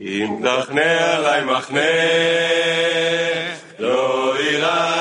אם תחנה עלי מחנה, לא אירע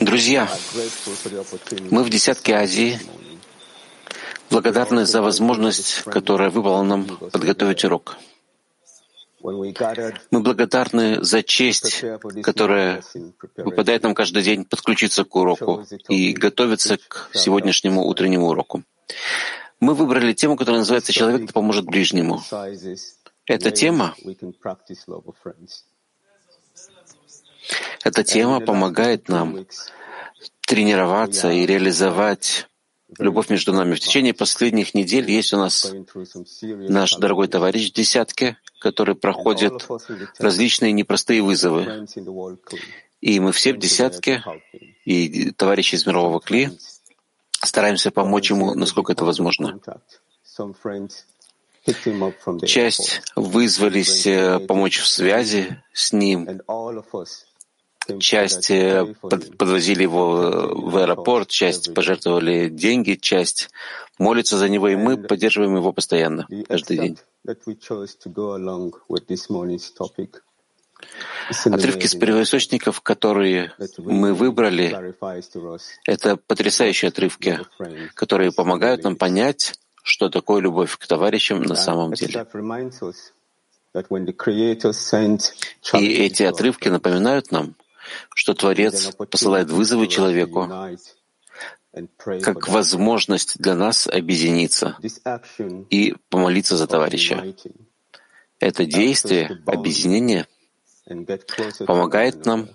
Друзья, мы в десятке Азии благодарны за возможность, которая выпала нам подготовить урок. Мы благодарны за честь, которая выпадает нам каждый день подключиться к уроку и готовиться к сегодняшнему утреннему уроку. Мы выбрали тему, которая называется «Человек поможет ближнему». Эта тема, эта тема помогает нам тренироваться и реализовать любовь между нами. В течение последних недель есть у нас наш дорогой товарищ в десятке, который проходит различные непростые вызовы. И мы все в десятке, и товарищи из мирового КЛИ, стараемся помочь ему, насколько это возможно. Часть вызвались э, помочь в связи с ним, часть э, подвозили его э, в аэропорт, часть пожертвовали деньги, часть молится за него, и мы поддерживаем его постоянно, каждый день. Отрывки с первоисточников, которые мы выбрали, это потрясающие отрывки, которые помогают нам понять, что такое любовь к товарищам на самом деле. И эти отрывки напоминают нам, что Творец посылает вызовы человеку как возможность для нас объединиться и помолиться за товарища. Это действие, объединение, помогает нам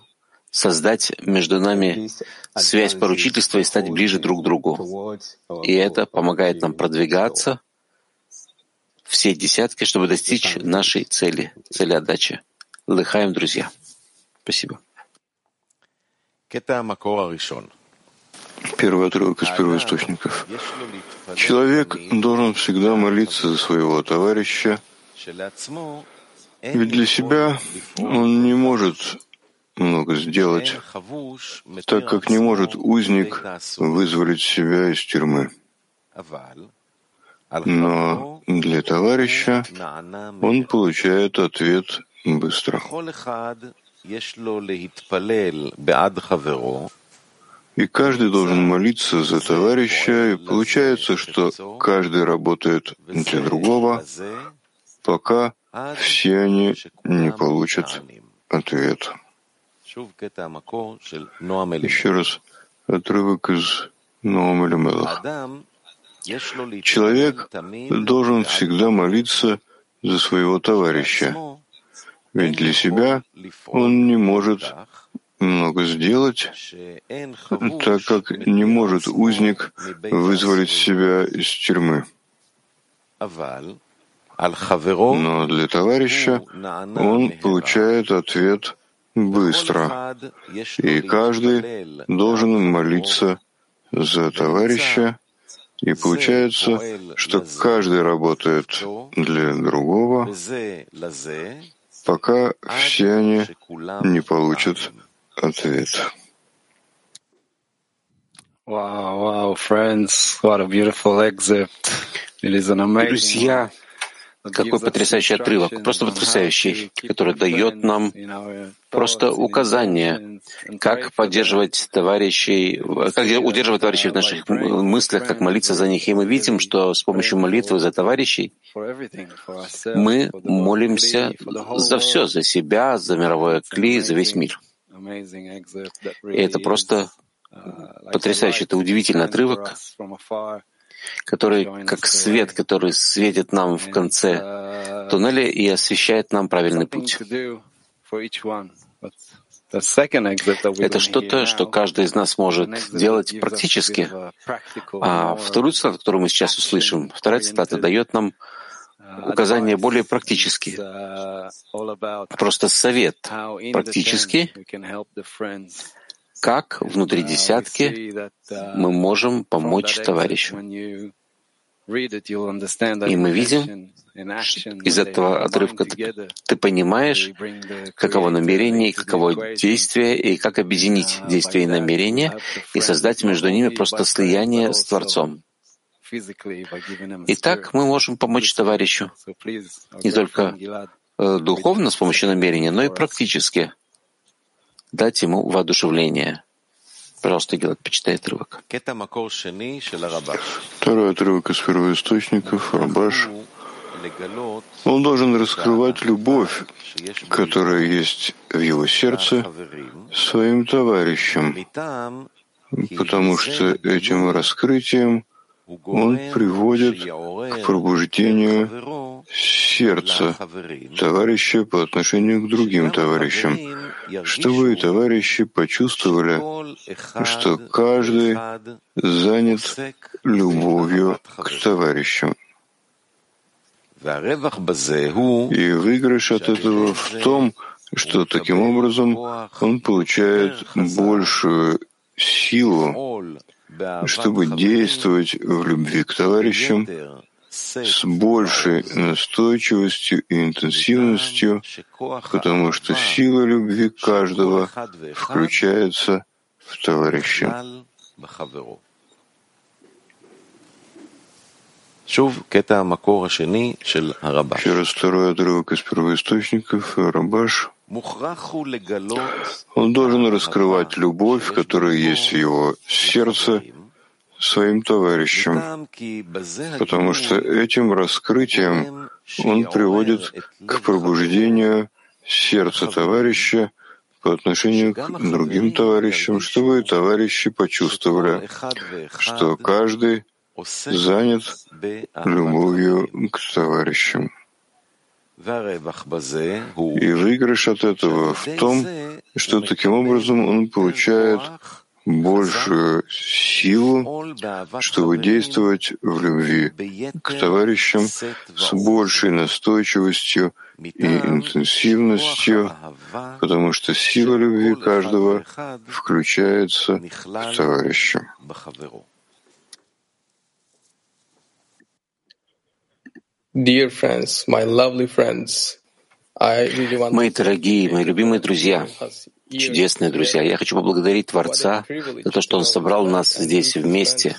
создать между нами связь поручительства и стать ближе друг к другу. И это помогает нам продвигаться все десятки, чтобы достичь нашей цели, цели отдачи. Лыхаем, друзья. Спасибо. Первый отрывок из первоисточников. Человек должен всегда молиться за своего товарища, ведь для себя он не может много сделать, так как не может узник вызволить себя из тюрьмы. Но для товарища он получает ответ быстро. И каждый должен молиться за товарища, и получается, что каждый работает для другого, пока все они не получат ответ. Еще раз отрывок из Ноам Элемелах. Человек должен всегда молиться за своего товарища, ведь для себя он не может много сделать, так как не может узник вызволить себя из тюрьмы. Но для товарища он получает ответ быстро, и каждый должен молиться за товарища, и получается, что каждый работает для другого, пока все они не получат ответ. Wow, wow, friends, what a beautiful excerpt. It is an amazing Друзья, какой потрясающий отрывок, просто потрясающий, который дает нам просто указание, как поддерживать товарищей, как удерживать товарищей в наших мыслях, как молиться за них. И мы видим, что с помощью молитвы за товарищей мы молимся за все, за себя, за мировое кли, за весь мир. И это просто потрясающий, это удивительный отрывок, который как свет, который светит нам в конце туннеля и освещает нам правильный путь. Это что-то, что каждый из нас может делать практически. А вторую цитату, которую мы сейчас услышим, вторая цитата дает нам указания более практические. Просто совет практически, как внутри uh, десятки uh, мы можем помочь товарищу. И мы видим, из этого отрывка ты, ты понимаешь, каково намерение, каково действие, и как объединить uh, действие и намерение, и создать между ними просто слияние с Творцом. Итак, мы можем помочь товарищу не только э, духовно с помощью намерения, но и практически дать ему воодушевление. Пожалуйста, Гилат, почитай отрывок. Второй отрывок из первоисточников, Рабаш. Он должен раскрывать любовь, которая есть в его сердце, своим товарищам, потому что этим раскрытием он приводит к пробуждению сердца товарища по отношению к другим товарищам, чтобы товарищи почувствовали, что каждый занят любовью к товарищам. И выигрыш от этого в том, что таким образом он получает большую силу чтобы действовать в любви к товарищам с большей настойчивостью и интенсивностью, потому что сила любви каждого включается в товарища. Еще раз второй отрывок из первоисточников, Рабаш. Он должен раскрывать любовь, которая есть в его сердце, своим товарищам, потому что этим раскрытием он приводит к пробуждению сердца товарища по отношению к другим товарищам, чтобы товарищи почувствовали, что каждый занят любовью к товарищам. И выигрыш от этого в том, что таким образом он получает большую силу, чтобы действовать в любви к товарищам с большей настойчивостью и интенсивностью, потому что сила любви каждого включается к товарищам. Dear friends, my lovely friends, Мои дорогие, мои любимые друзья, чудесные друзья, я хочу поблагодарить Творца за то, что Он собрал нас здесь вместе.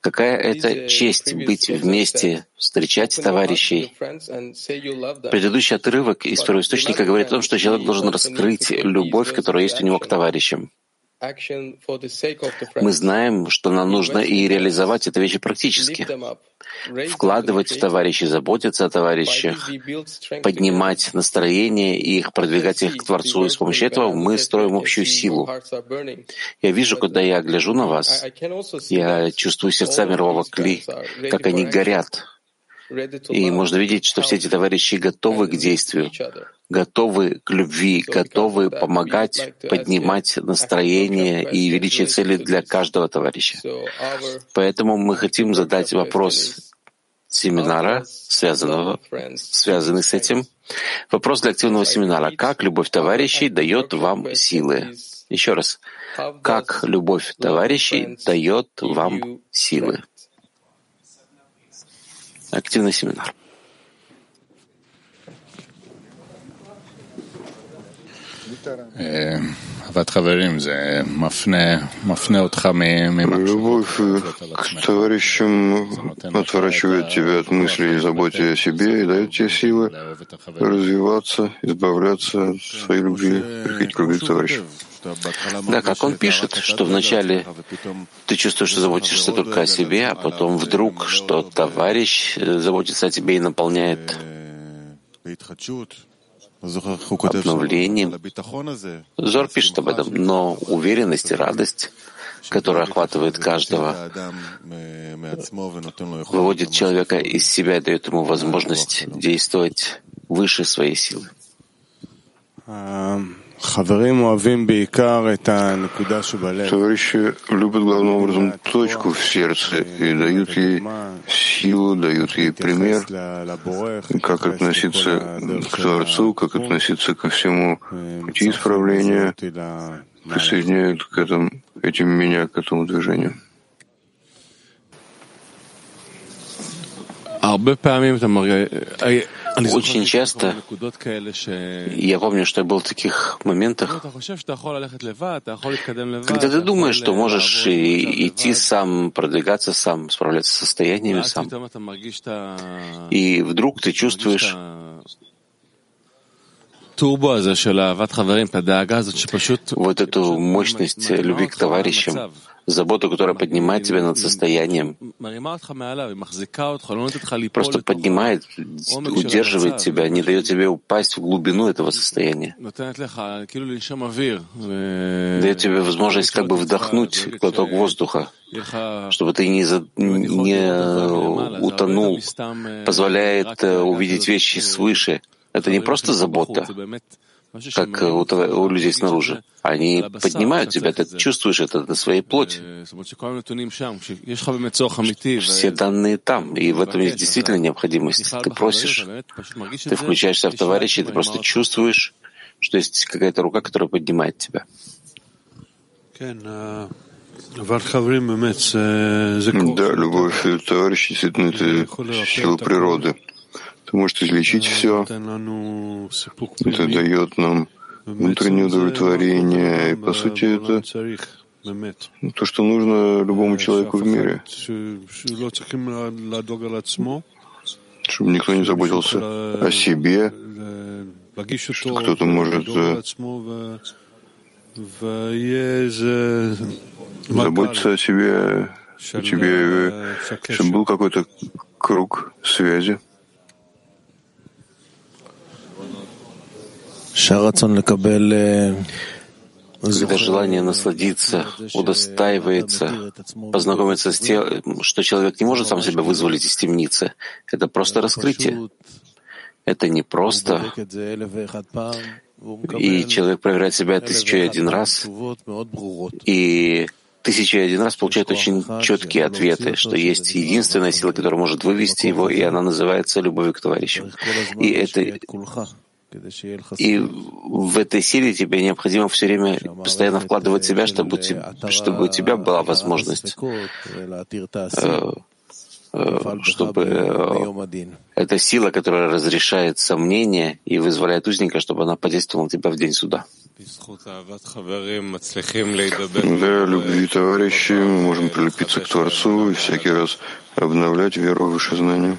Какая это честь быть вместе, встречать товарищей. Предыдущий отрывок из первоисточника говорит о том, что человек должен раскрыть любовь, которая есть у него к товарищам. Мы знаем, что нам нужно и реализовать это вещи практически. Вкладывать в товарищей, заботиться о товарищах, поднимать настроение и их, продвигать их к Творцу. И с помощью этого мы строим общую силу. Я вижу, когда я гляжу на вас, я чувствую сердца мирового кли, как они горят. И можно видеть, что все эти товарищи готовы к действию, готовы к любви, готовы помогать поднимать настроение и величие цели для каждого товарища. Поэтому мы хотим задать вопрос семинара, связанного, связанный с этим. Вопрос для активного семинара. Как любовь товарищей дает вам силы? Еще раз. Как любовь товарищей дает вам силы? Активный семинар. Любовь к товарищам отворачивает тебя от мыслей и заботе о себе и дает тебе силы развиваться, избавляться от своей любви, приходить к к товарищам. Да, как он пишет, что вначале ты чувствуешь, что заботишься только о себе, а потом вдруг, что товарищ заботится о тебе и наполняет обновлением. Зор пишет об этом, но уверенность и радость, которая охватывает каждого, выводит человека из себя и дает ему возможность действовать выше своей силы. Товарищи любят главным образом точку в сердце и дают ей силу, дают ей пример, как относиться к Творцу, как относиться ко всему пути исправления, присоединяют к этому, этим меня к этому движению. Очень часто я помню, что я был в таких моментах, когда ты думаешь, что можешь идти сам, продвигаться сам, справляться с состояниями сам. И вдруг ты чувствуешь вот эту мощность любви к товарищам, заботу, которая поднимает тебя над состоянием, просто поднимает, удерживает тебя, не дает тебе упасть в глубину этого состояния, дает тебе возможность как бы вдохнуть глоток воздуха, чтобы ты не, за, не утонул, позволяет увидеть вещи свыше. Это не просто забота, как у, у людей снаружи. Они поднимают тебя, ты чувствуешь это на своей плоти. Все данные там, и в этом есть действительно необходимость. Ты просишь, ты включаешься в товарища, и ты просто чувствуешь, что есть какая-то рука, которая поднимает тебя. Да, любовь товарища действительно это сила природы. Это может излечить все. Это дает нам внутреннее удовлетворение. И, по сути, это то, что нужно любому человеку в мире. Чтобы никто не заботился о себе, что кто-то может э, заботиться о себе, о тебе, э, чтобы был какой-то круг связи. Когда желание насладиться удостаивается, познакомиться с тем, что человек не может сам себя вызволить из темницы, это просто раскрытие. Это не просто. И человек проверяет себя тысячу и один раз, и тысячу и один раз получает очень четкие ответы, что есть единственная сила, которая может вывести его, и она называется любовью к товарищу. И это и в этой силе тебе необходимо все время постоянно вкладывать себя, чтобы, чтобы у тебя была возможность, э, э, чтобы э, эта сила, которая разрешает сомнения и вызволяет узника, чтобы она подействовала на тебя в день суда. Для любви товарищей мы можем прилепиться к Творцу и всякий раз обновлять веру в высшее знание.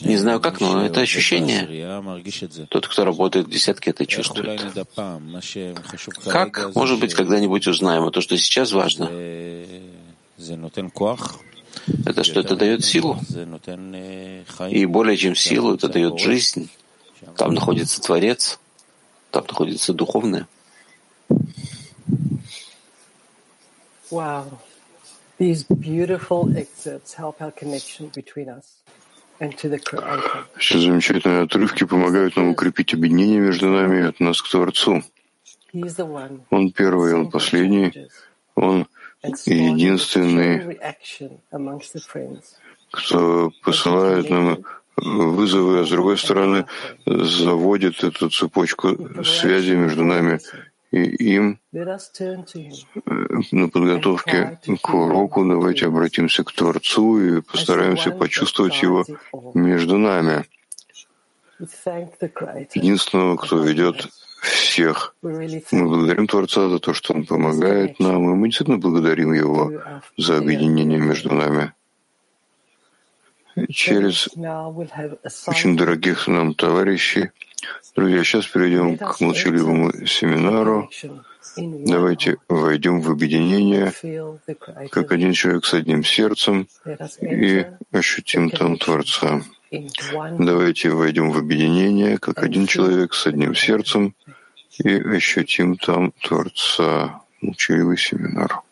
Не знаю как, но это ощущение. Тот, кто работает в десятке, это чувствует. Как, может быть, когда-нибудь узнаем, а то, что сейчас важно, это что это дает силу. И более чем силу, это дает жизнь. Там находится Творец, там находится духовное. Wow. These beautiful excerpts help our connection between us. Все замечательные отрывки помогают нам укрепить объединение между нами и от нас к Творцу. Он первый, он последний, он единственный, кто посылает нам вызовы, а с другой стороны заводит эту цепочку связи между нами и им на подготовке к уроку давайте обратимся к Творцу и постараемся почувствовать его между нами. Единственного, кто ведет всех. Мы благодарим Творца за то, что Он помогает нам, и мы действительно благодарим Его за объединение между нами. Через очень дорогих нам товарищей Друзья, сейчас перейдем к молчаливому семинару. Давайте войдем в объединение, как один человек с одним сердцем, и ощутим там Творца. Давайте войдем в объединение, как один человек с одним сердцем, и ощутим там Творца. Молчаливый семинар.